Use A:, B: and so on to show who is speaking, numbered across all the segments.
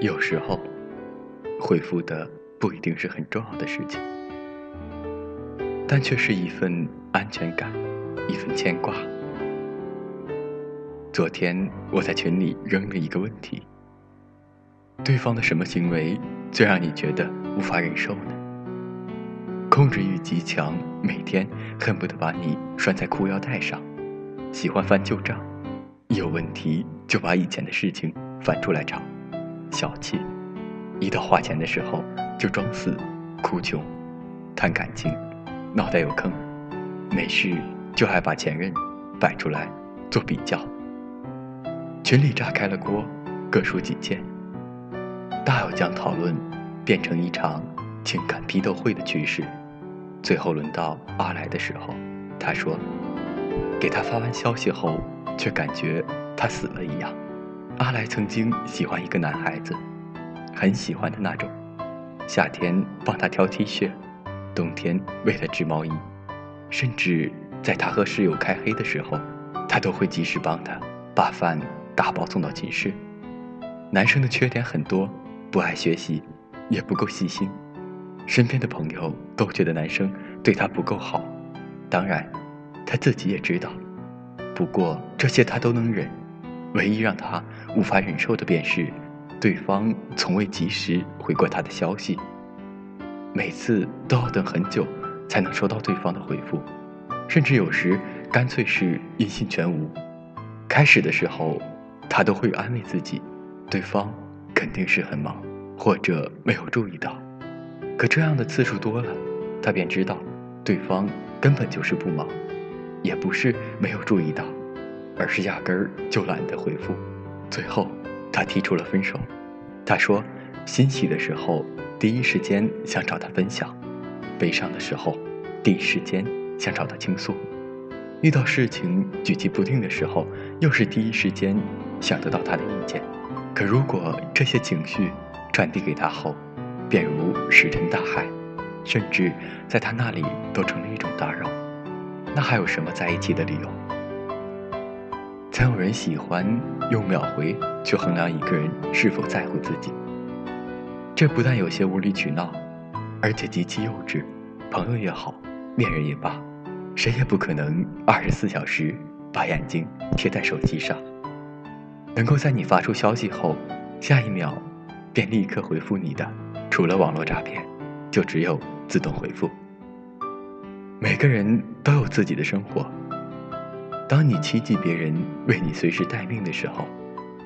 A: 有时候，回复的不一定是很重要的事情，但却是一份安全感，一份牵挂。昨天我在群里扔了一个问题：对方的什么行为最让你觉得无法忍受呢？控制欲极强，每天恨不得把你拴在裤腰带上，喜欢翻旧账，一有问题就把以前的事情翻出来吵。小气，一到花钱的时候就装死、哭穷、谈感情，脑袋有坑，没事就还把前任摆出来做比较。群里炸开了锅，各抒己见，大有将讨论变成一场情感批斗会的趋势。最后轮到阿来的时候，他说：“给他发完消息后，却感觉他死了一样。”阿来曾经喜欢一个男孩子，很喜欢的那种。夏天帮他挑 T 恤，冬天为他织毛衣，甚至在他和室友开黑的时候，他都会及时帮他把饭打包送到寝室。男生的缺点很多，不爱学习，也不够细心，身边的朋友都觉得男生对他不够好，当然，他自己也知道。不过这些他都能忍。唯一让他无法忍受的便是，对方从未及时回过他的消息，每次都要等很久才能收到对方的回复，甚至有时干脆是音信全无。开始的时候，他都会安慰自己，对方肯定是很忙，或者没有注意到。可这样的次数多了，他便知道，对方根本就是不忙，也不是没有注意到。而是压根儿就懒得回复，最后他提出了分手。他说，欣喜的时候第一时间想找他分享，悲伤的时候第一时间想找他倾诉，遇到事情举棋不定的时候又是第一时间想得到他的意见。可如果这些情绪传递给他后，便如石沉大海，甚至在他那里都成了一种打扰，那还有什么在一起的理由？曾有人喜欢用秒回去衡量一个人是否在乎自己，这不但有些无理取闹，而且极其幼稚。朋友也好，恋人也罢，谁也不可能二十四小时把眼睛贴在手机上。能够在你发出消息后，下一秒便立刻回复你的，除了网络诈骗，就只有自动回复。每个人都有自己的生活。当你期冀别人为你随时待命的时候，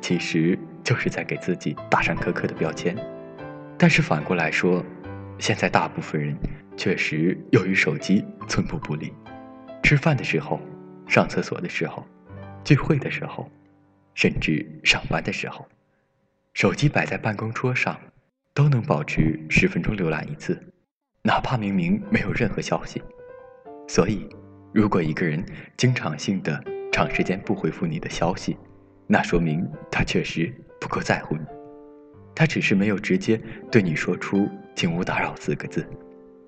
A: 其实就是在给自己打上苛刻的标签。但是反过来说，现在大部分人确实由于手机寸步不离，吃饭的时候、上厕所的时候、聚会的时候，甚至上班的时候，手机摆在办公桌上，都能保持十分钟浏览一次，哪怕明明没有任何消息。所以。如果一个人经常性的长时间不回复你的消息，那说明他确实不够在乎你。他只是没有直接对你说出“请勿打扰”四个字，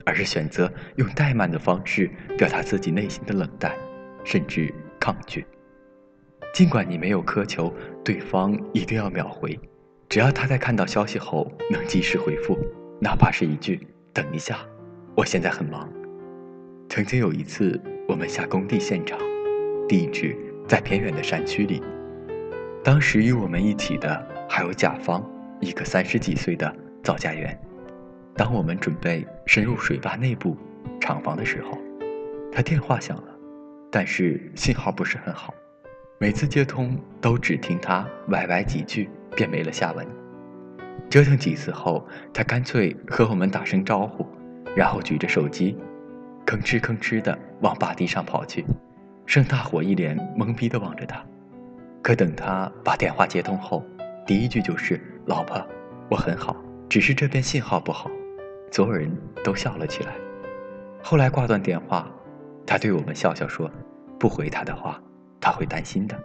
A: 而是选择用怠慢的方式表达自己内心的冷淡，甚至抗拒。尽管你没有苛求对方一定要秒回，只要他在看到消息后能及时回复，哪怕是一句“等一下，我现在很忙”。曾经有一次。我们下工地现场，地址在偏远的山区里。当时与我们一起的还有甲方，一个三十几岁的造价员。当我们准备深入水坝内部厂房的时候，他电话响了，但是信号不是很好，每次接通都只听他歪歪几句，便没了下文。折腾几次后，他干脆和我们打声招呼，然后举着手机。吭哧吭哧地往坝地上跑去，剩大伙一脸懵逼地望着他。可等他把电话接通后，第一句就是：“老婆，我很好，只是这边信号不好。”所有人都笑了起来。后来挂断电话，他对我们笑笑说：“不回他的话，他会担心的。”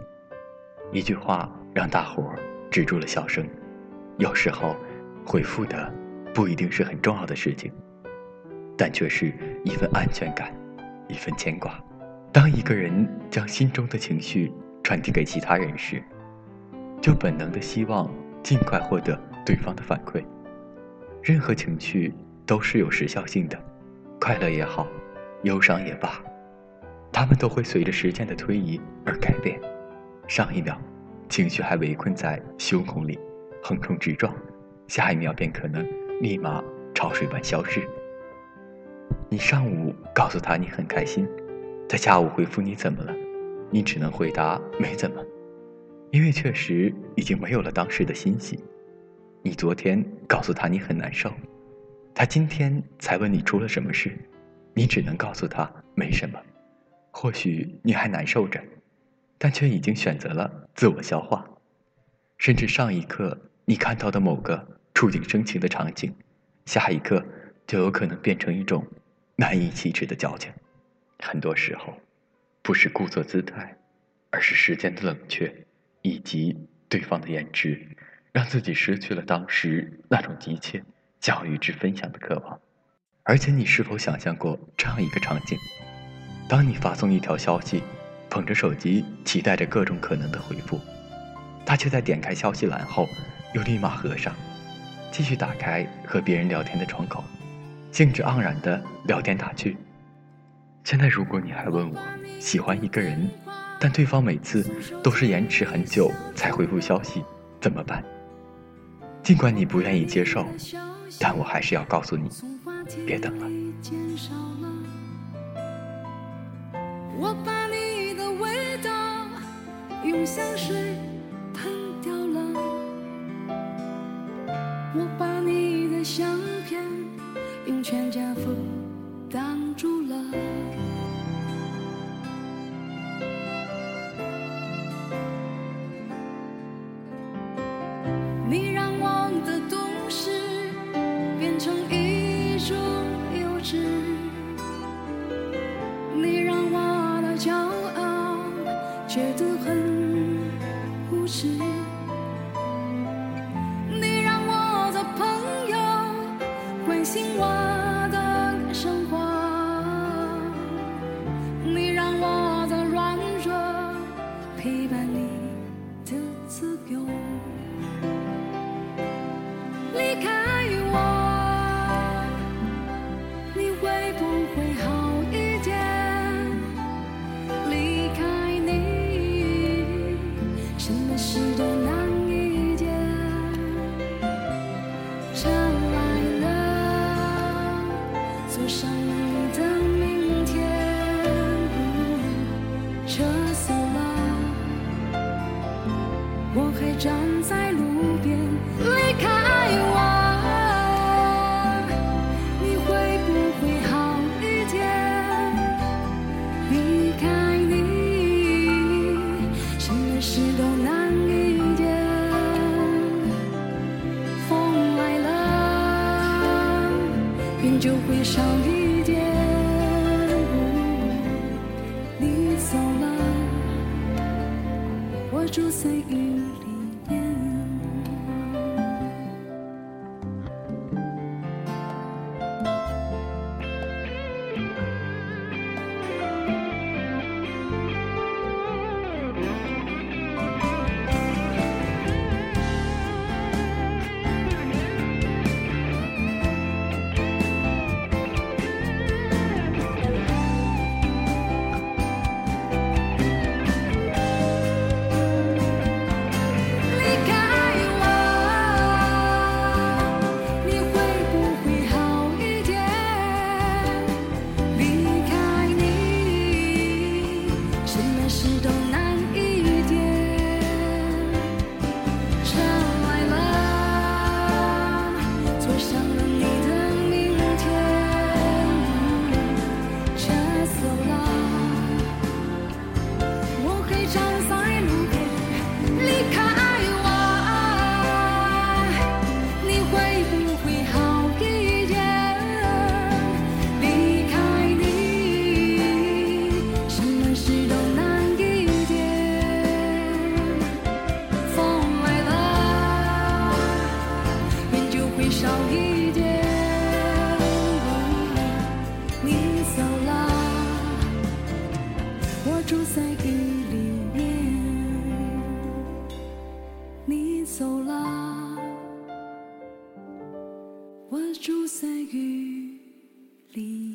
A: 一句话让大伙止住了笑声。有时候，回复的不一定是很重要的事情。但却是一份安全感，一份牵挂。当一个人将心中的情绪传递给其他人时，就本能的希望尽快获得对方的反馈。任何情绪都是有时效性的，快乐也好，忧伤也罢，他们都会随着时间的推移而改变。上一秒，情绪还围困在胸口里，横冲直撞，下一秒便可能立马潮水般消失。你上午告诉他你很开心，他下午回复你怎么了，你只能回答没怎么，因为确实已经没有了当时的欣喜。你昨天告诉他你很难受，他今天才问你出了什么事，你只能告诉他没什么。或许你还难受着，但却已经选择了自我消化。甚至上一刻你看到的某个触景生情的场景，下一刻就有可能变成一种难以启齿的矫情。很多时候，不是故作姿态，而是时间的冷却，以及对方的颜值。让自己失去了当时那种急切想与之分享的渴望，而且你是否想象过这样一个场景：当你发送一条消息，捧着手机期待着各种可能的回复，他却在点开消息栏后又立马合上，继续打开和别人聊天的窗口，兴致盎然的聊天打趣。现在如果你还问我喜欢一个人，但对方每次都是延迟很久才回复消息，怎么办？尽管你不愿意接受，但我还是要告诉你，别等了。
B: 我把你的味道用香水喷掉了，我把你的相片用全家陪伴你的自由。离开我，你会不会好一点？离开你，什么事都我走了我住在雨里。